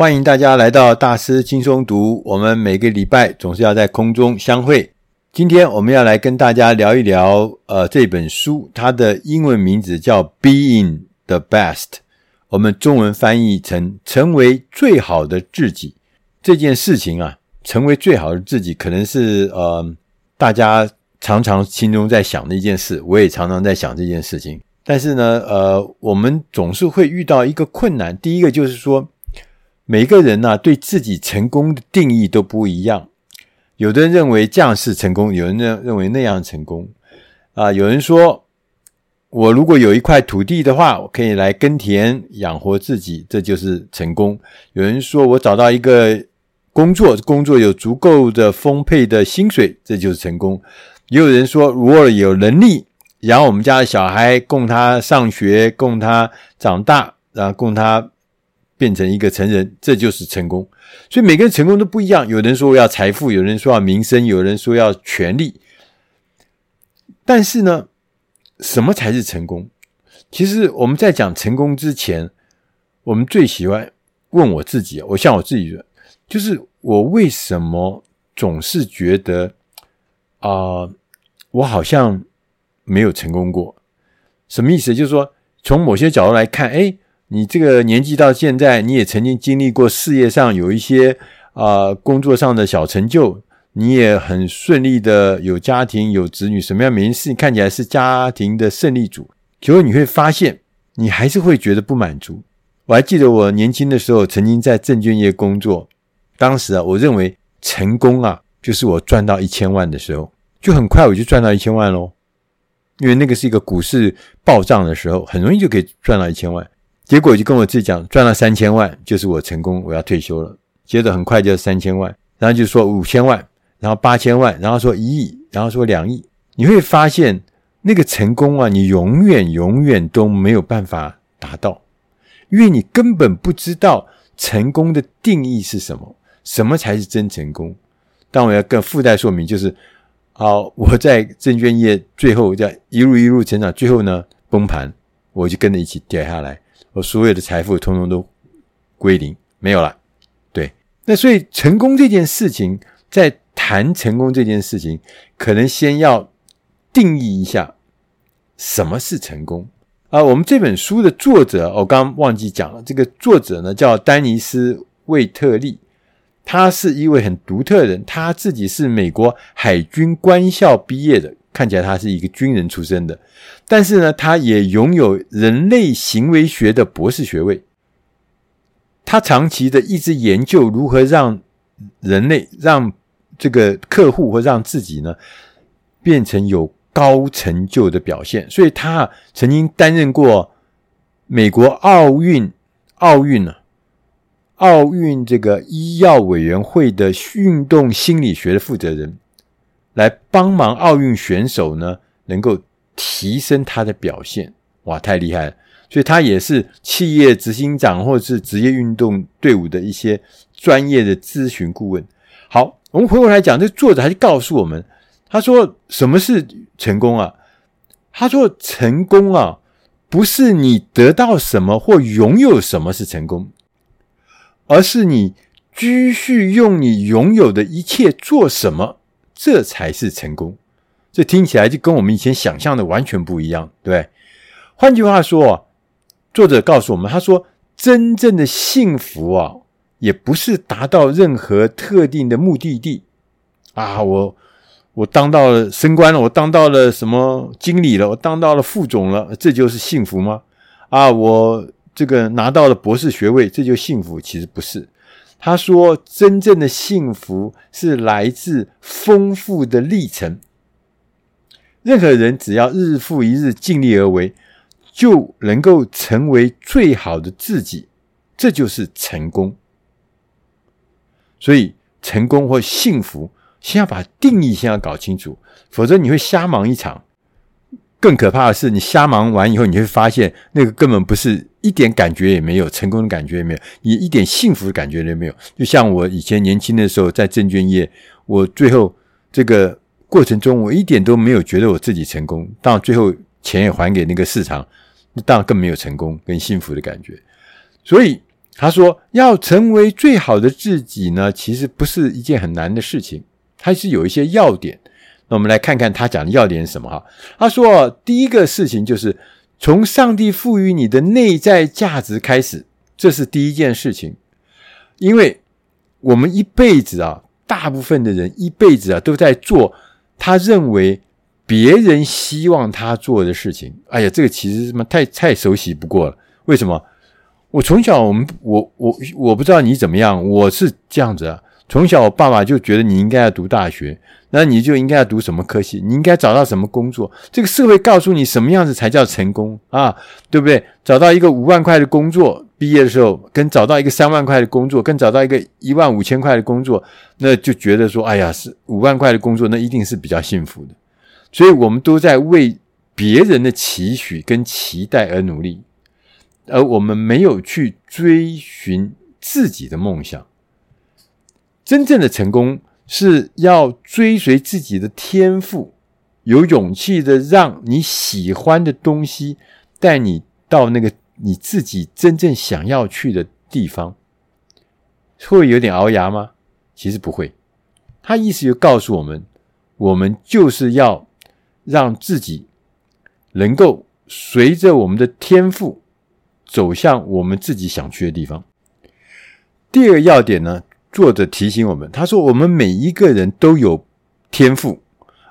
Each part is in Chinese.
欢迎大家来到大师轻松读。我们每个礼拜总是要在空中相会。今天我们要来跟大家聊一聊，呃，这本书它的英文名字叫《Being the Best》，我们中文翻译成“成为最好的自己”。这件事情啊，成为最好的自己，可能是呃大家常常心中在想的一件事。我也常常在想这件事情。但是呢，呃，我们总是会遇到一个困难。第一个就是说，每个人呢，对自己成功的定义都不一样。有的人认为这样是成功，有人认认为那样成功。啊，有人说，我如果有一块土地的话，我可以来耕田养活自己，这就是成功。有人说我找到一个工作，工作有足够的丰沛的薪水，这就是成功。也有人说，如果有能力养我们家的小孩，供他上学，供他长大，然后供他。变成一个成人，这就是成功。所以每个人成功都不一样。有人说要财富，有人说要名声，有人说要权力。但是呢，什么才是成功？其实我们在讲成功之前，我们最喜欢问我自己，我像我自己说，就是我为什么总是觉得啊、我好像没有成功过？什么意思？就是说，从某些角度来看，哎。你这个年纪到现在，你也曾经经历过事业上有一些啊、工作上的小成就，你也很顺利的有家庭有子女，什么样每件事看起来是家庭的胜利组，结果你会发现，你还是会觉得不满足。我还记得我年轻的时候曾经在证券业工作，当时啊，我认为成功啊，就是我赚到一千万的时候，就很快我就赚到一千万喽，因为那个是一个股市暴涨的时候，很容易就可以赚到一千万。结果就跟我自己讲，赚了三千万就是我成功，我要退休了。接着很快就三千万，然后就说五千万，然后八千万，然后说一亿，然后说两亿。你会发现那个成功啊，你永远永远都没有办法达到，因为你根本不知道成功的定义是什么，什么才是真成功。但我要更附带说明，就是好，我在证券业最后这样一路一路成长，最后呢崩盘，我就跟着一起掉下来。我所有的财富通通都归零，没有了。对，那所以成功这件事情，在谈成功这件事情，可能先要定义一下什么是成功啊。我们这本书的作者，我刚忘记讲了，这个作者呢叫丹尼斯·魏特利，他是一位很独特的人，他自己是美国海军官校毕业的。看起来他是一个军人出身的，但是呢，他也拥有人类行为学的博士学位。他长期的一直研究如何让人类、让这个客户或让自己呢变成有高成就的表现。所以他曾经担任过美国奥运奥运呢奥运这个医药委员会的运动心理学的负责人。来帮忙奥运选手呢，能够提升他的表现，哇，太厉害了！所以他也是企业执行长或者是职业运动队伍的一些专业的咨询顾问。好，我们回过来讲，这作者还是告诉我们，他说什么是成功啊？他说成功啊，不是你得到什么或拥有什么是成功，而是你继续用你拥有的一切做什么。这才是成功，这听起来就跟我们以前想象的完全不一样，对？换句话说，作者告诉我们，他说，真正的幸福啊，也不是达到任何特定的目的地啊，我我当到了升官了，我当到了什么经理了，我当到了副总了，这就是幸福吗？啊，我这个拿到了博士学位，这就幸福？其实不是。他说：“真正的幸福是来自丰富的历程。任何人只要日复一日尽力而为，就能够成为最好的自己，这就是成功。所以，成功或幸福，先要把定义先要搞清楚，否则你会瞎忙一场。”更可怕的是，你瞎忙完以后，你会发现那个根本不是一点感觉也没有，成功的感觉也没有，你一点幸福的感觉都没有。就像我以前年轻的时候在证券业，我最后这个过程中，我一点都没有觉得我自己成功，到最后钱也还给那个市场，那当然更没有成功跟幸福的感觉。所以他说：“要成为最好的自己呢，其实不是一件很难的事情，它是有一些要点。那我们来看看他讲的要点是什么哈？他说，第一个事情就是从上帝赋予你的内在价值开始，这是第一件事情。因为我们一辈子啊，大部分的人一辈子啊，都在做他认为别人希望他做的事情。哎呀，这个其实什么太太熟悉不过了。为什么？”我从小，我们我我我不知道你怎么样，我是这样子啊。从小，我爸爸就觉得你应该要读大学，那你就应该要读什么科系，你应该找到什么工作。这个社会告诉你什么样子才叫成功啊，对不对？找到一个五万块的工作，毕业的时候跟找到一个三万块的工作，跟找到一个一万五千块的工作，那就觉得说，哎呀，是五万块的工作，那一定是比较幸福的。所以我们都在为别人的期许跟期待而努力。而我们没有去追寻自己的梦想。真正的成功是要追随自己的天赋，有勇气的让你喜欢的东西带你到那个你自己真正想要去的地方。会有点熬牙吗？其实不会。他意思就告诉我们，我们就是要让自己能够随着我们的天赋。走向我们自己想去的地方。第二个要点呢，作者提醒我们，他说：“我们每一个人都有天赋，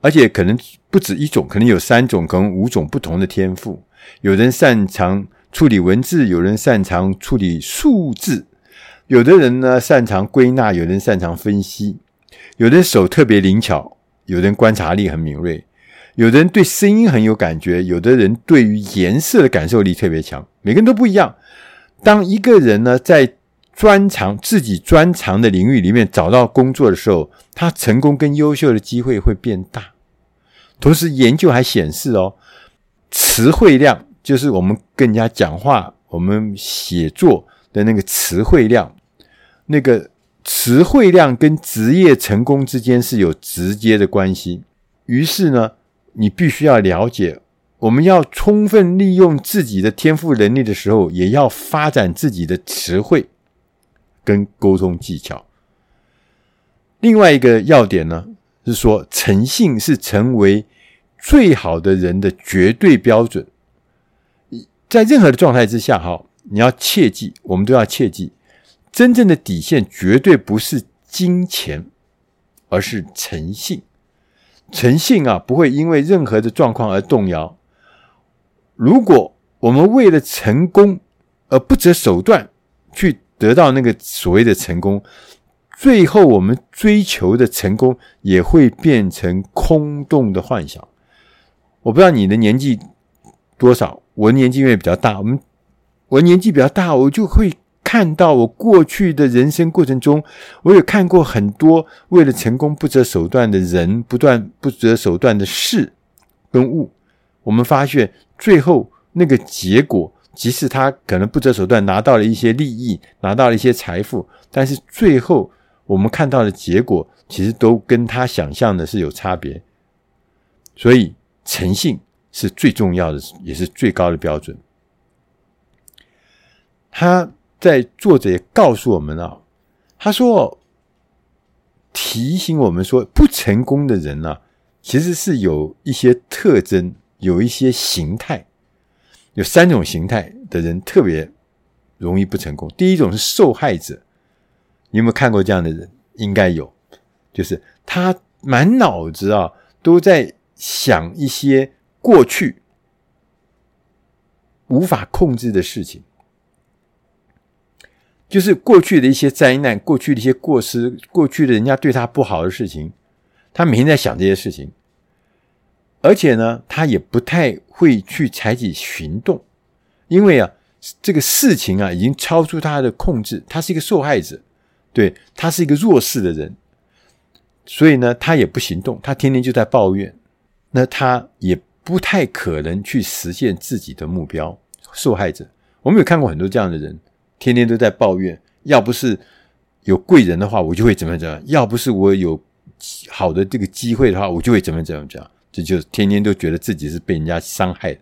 而且可能不止一种，可能有三种，可能五种不同的天赋。有人擅长处理文字，有人擅长处理数字，有的人呢擅长归纳，有人擅长分析，有的手特别灵巧，有人观察力很敏锐。”有的人对声音很有感觉，有的人对于颜色的感受力特别强，每个人都不一样。当一个人呢在专长自己专长的领域里面找到工作的时候，他成功跟优秀的机会会变大。同时，研究还显示哦，词汇量就是我们跟人家讲话、我们写作的那个词汇量，那个词汇量跟职业成功之间是有直接的关系。于是呢。你必须要了解，我们要充分利用自己的天赋能力的时候，也要发展自己的词汇跟沟通技巧。另外一个要点呢，是说诚信是成为最好的人的绝对标准。在任何的状态之下，哈，你要切记，我们都要切记，真正的底线绝对不是金钱，而是诚信。诚信啊，不会因为任何的状况而动摇。如果我们为了成功而不择手段去得到那个所谓的成功，最后我们追求的成功也会变成空洞的幻想。我不知道你的年纪多少，我年纪因为比较大，我们我年纪比较大，我就会。看到我过去的人生过程中，我有看过很多为了成功不择手段的人，不断不择手段的事跟物。我们发现最后那个结果，即使他可能不择手段拿到了一些利益，拿到了一些财富，但是最后我们看到的结果，其实都跟他想象的是有差别。所以诚信是最重要的，也是最高的标准。他。在作者也告诉我们啊，他说提醒我们说，不成功的人呢、啊，其实是有一些特征，有一些形态，有三种形态的人特别容易不成功。第一种是受害者，你有没有看过这样的人？应该有，就是他满脑子啊都在想一些过去无法控制的事情。就是过去的一些灾难，过去的一些过失，过去的人家对他不好的事情，他每天在想这些事情，而且呢，他也不太会去采取行动，因为啊，这个事情啊已经超出他的控制，他是一个受害者，对，他是一个弱势的人，所以呢，他也不行动，他天天就在抱怨，那他也不太可能去实现自己的目标。受害者，我们有看过很多这样的人。天天都在抱怨，要不是有贵人的话，我就会怎么怎么样；要不是我有好的这个机会的话，我就会怎么怎么样。这就是天天都觉得自己是被人家伤害的。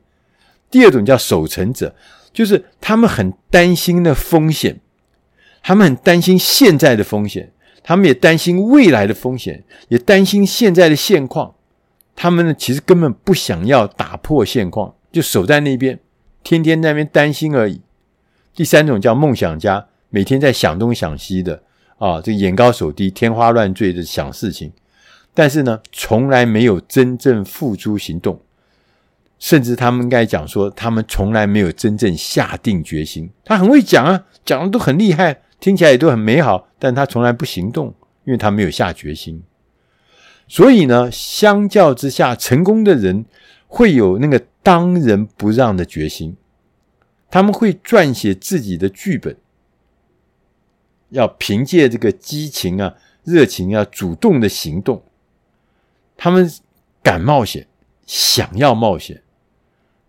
第二种叫守成者，就是他们很担心的风险，他们很担心现在的风险，他们也担心未来的风险，也担心现在的现况。他们呢，其实根本不想要打破现况，就守在那边，天天在那边担心而已。第三种叫梦想家，每天在想东想西的啊，这眼高手低、天花乱坠的想事情，但是呢，从来没有真正付诸行动，甚至他们应该讲说，他们从来没有真正下定决心。他很会讲啊，讲的都很厉害，听起来也都很美好，但他从来不行动，因为他没有下决心。所以呢，相较之下，成功的人会有那个当仁不让的决心。他们会撰写自己的剧本，要凭借这个激情啊、热情啊、主动的行动。他们敢冒险，想要冒险，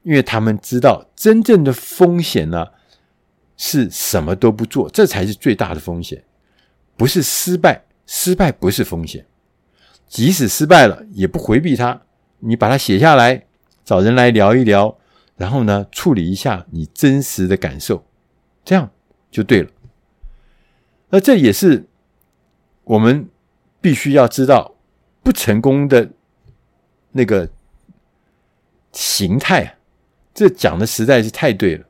因为他们知道真正的风险呢，是什么都不做，这才是最大的风险，不是失败，失败不是风险。即使失败了，也不回避它，你把它写下来，找人来聊一聊。然后呢，处理一下你真实的感受，这样就对了。那这也是我们必须要知道不成功的那个形态。这讲的实在是太对了。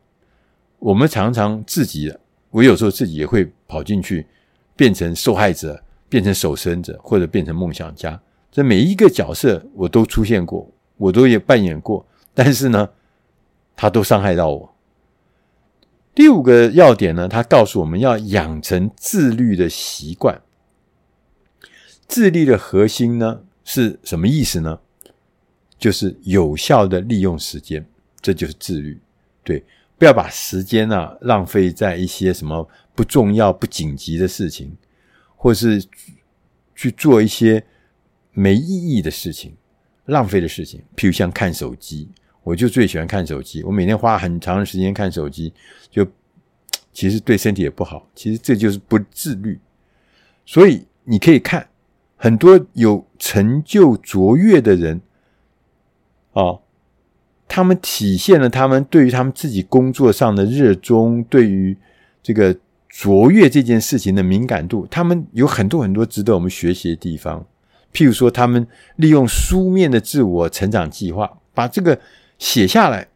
我们常常自己，我有时候自己也会跑进去，变成受害者，变成守生者，或者变成梦想家。这每一个角色我都出现过，我都也扮演过，但是呢，他都伤害到我。第五个要点呢，他告诉我们要养成自律的习惯。自律的核心呢是什么意思呢？就是有效的利用时间，这就是自律。对，不要把时间啊浪费在一些什么不重要、不紧急的事情，或是去做一些没意义的事情、浪费的事情，譬如像看手机。我就最喜欢看手机，我每天花很长的时间看手机，就其实对身体也不好。其实这就是不自律。所以你可以看很多有成就卓越的人，哦，他们体现了他们对于他们自己工作上的热衷，对于这个卓越这件事情的敏感度，他们有很多很多值得我们学习的地方。譬如说，他们利用书面的自我成长计划，把这个。写下来，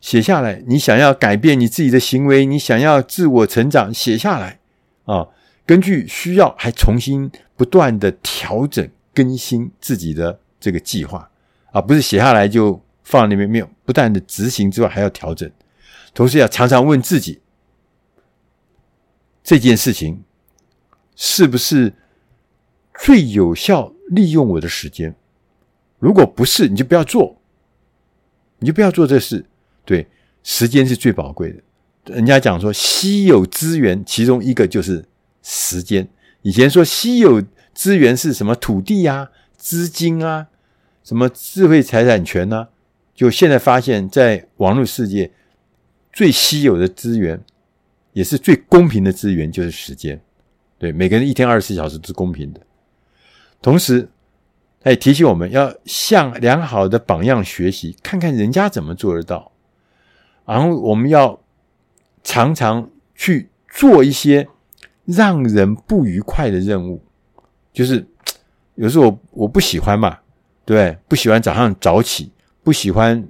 写下来。你想要改变你自己的行为，你想要自我成长，写下来啊。根据需要，还重新不断的调整更新自己的这个计划啊，不是写下来就放那边没有，不断的执行之外还要调整，同时要常常问自己，这件事情是不是最有效利用我的时间？如果不是，你就不要做。你就不要做这事，对，时间是最宝贵的。人家讲说，稀有资源其中一个就是时间。以前说稀有资源是什么土地啊、资金啊、什么智慧财产权啊，就现在发现，在网络世界最稀有的资源，也是最公平的资源，就是时间。对，每个人一天二十四小时是公平的，同时。他也提醒我们要向良好的榜样学习，看看人家怎么做得到。然后我们要常常去做一些让人不愉快的任务，就是有时候我我不喜欢嘛，对，不喜欢早上早起，不喜欢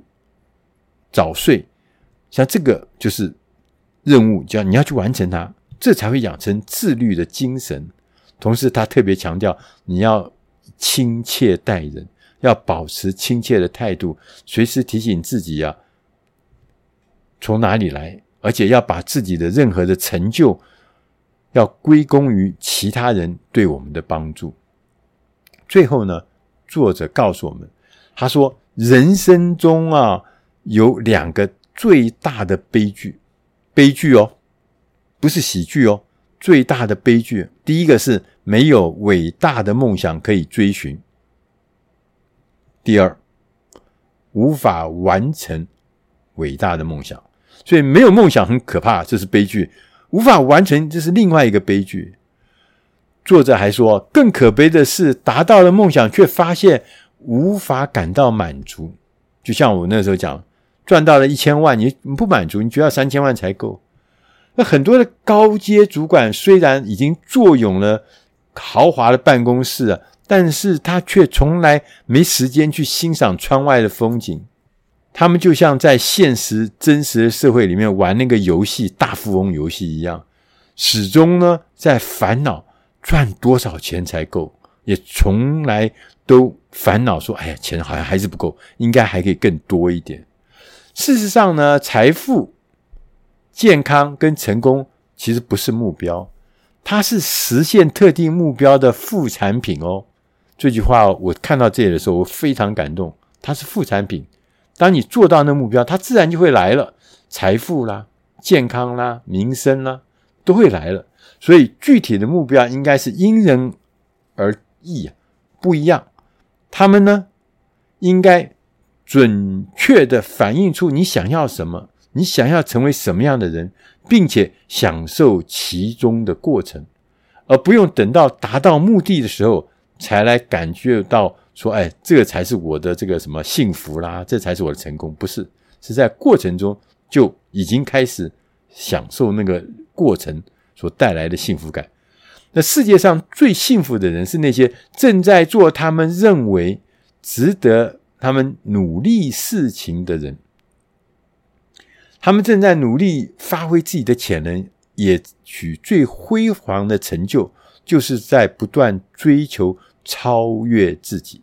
早睡，像这个就是任务，叫你要去完成它，这才会养成自律的精神。同时，他特别强调你要。亲切待人，要保持亲切的态度，随时提醒自己啊，从哪里来，而且要把自己的任何的成就要归功于其他人对我们的帮助。最后呢，作者告诉我们，他说：人生中啊，有两个最大的悲剧，悲剧哦，不是喜剧哦，最大的悲剧。第一个是。没有伟大的梦想可以追寻。第二，无法完成伟大的梦想，所以没有梦想很可怕，这是悲剧；无法完成，这是另外一个悲剧。作者还说，更可悲的是，达到了梦想，却发现无法感到满足。就像我那时候讲，赚到了一千万，你不满足，你觉得三千万才够。那很多的高阶主管虽然已经坐拥了豪华的办公室啊，但是他却从来没时间去欣赏窗外的风景。他们就像在现实真实的社会里面玩那个游戏——大富翁游戏一样，始终呢在烦恼赚多少钱才够，也从来都烦恼说：“哎呀，钱好像还是不够，应该还可以更多一点。”事实上呢，财富、健康跟成功其实不是目标，它是实现特定目标的副产品哦。这句话我看到这里的时候，我非常感动，它是副产品。当你做到那目标，它自然就会来了，财富啦、健康啦、民生啦，都会来了。所以具体的目标应该是因人而异，不一样。他们呢，应该准确地反映出你想要什么，你想要成为什么样的人，并且享受其中的过程，而不用等到达到目的的时候才来感觉到。说，哎，这个才是我的这个什么幸福啦，这才是我的成功，不是，是在过程中就已经开始享受那个过程所带来的幸福感。那世界上最幸福的人是那些正在做他们认为值得他们努力事情的人，他们正在努力发挥自己的潜能，也许最辉煌的成就，就是在不断追求超越自己。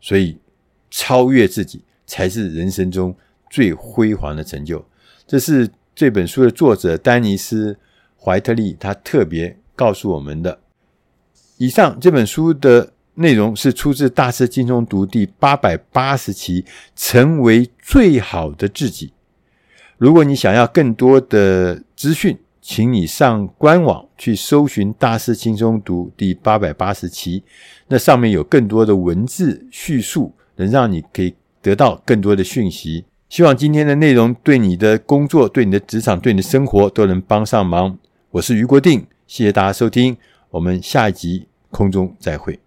所以，超越自己才是人生中最辉煌的成就。这是这本书的作者丹尼斯·怀特利他特别告诉我们的。以上这本书的内容是出自《大师轻松读》第八百八十期，《成为最好的自己》。如果你想要更多的资讯，请你上官网去搜寻《大师轻松读》第八百八十期，那上面有更多的文字叙述，能让你可以得到更多的讯息。希望今天的内容对你的工作、对你的职场、对你的生活都能帮上忙。我是余国定，谢谢大家收听，我们下一集空中再会。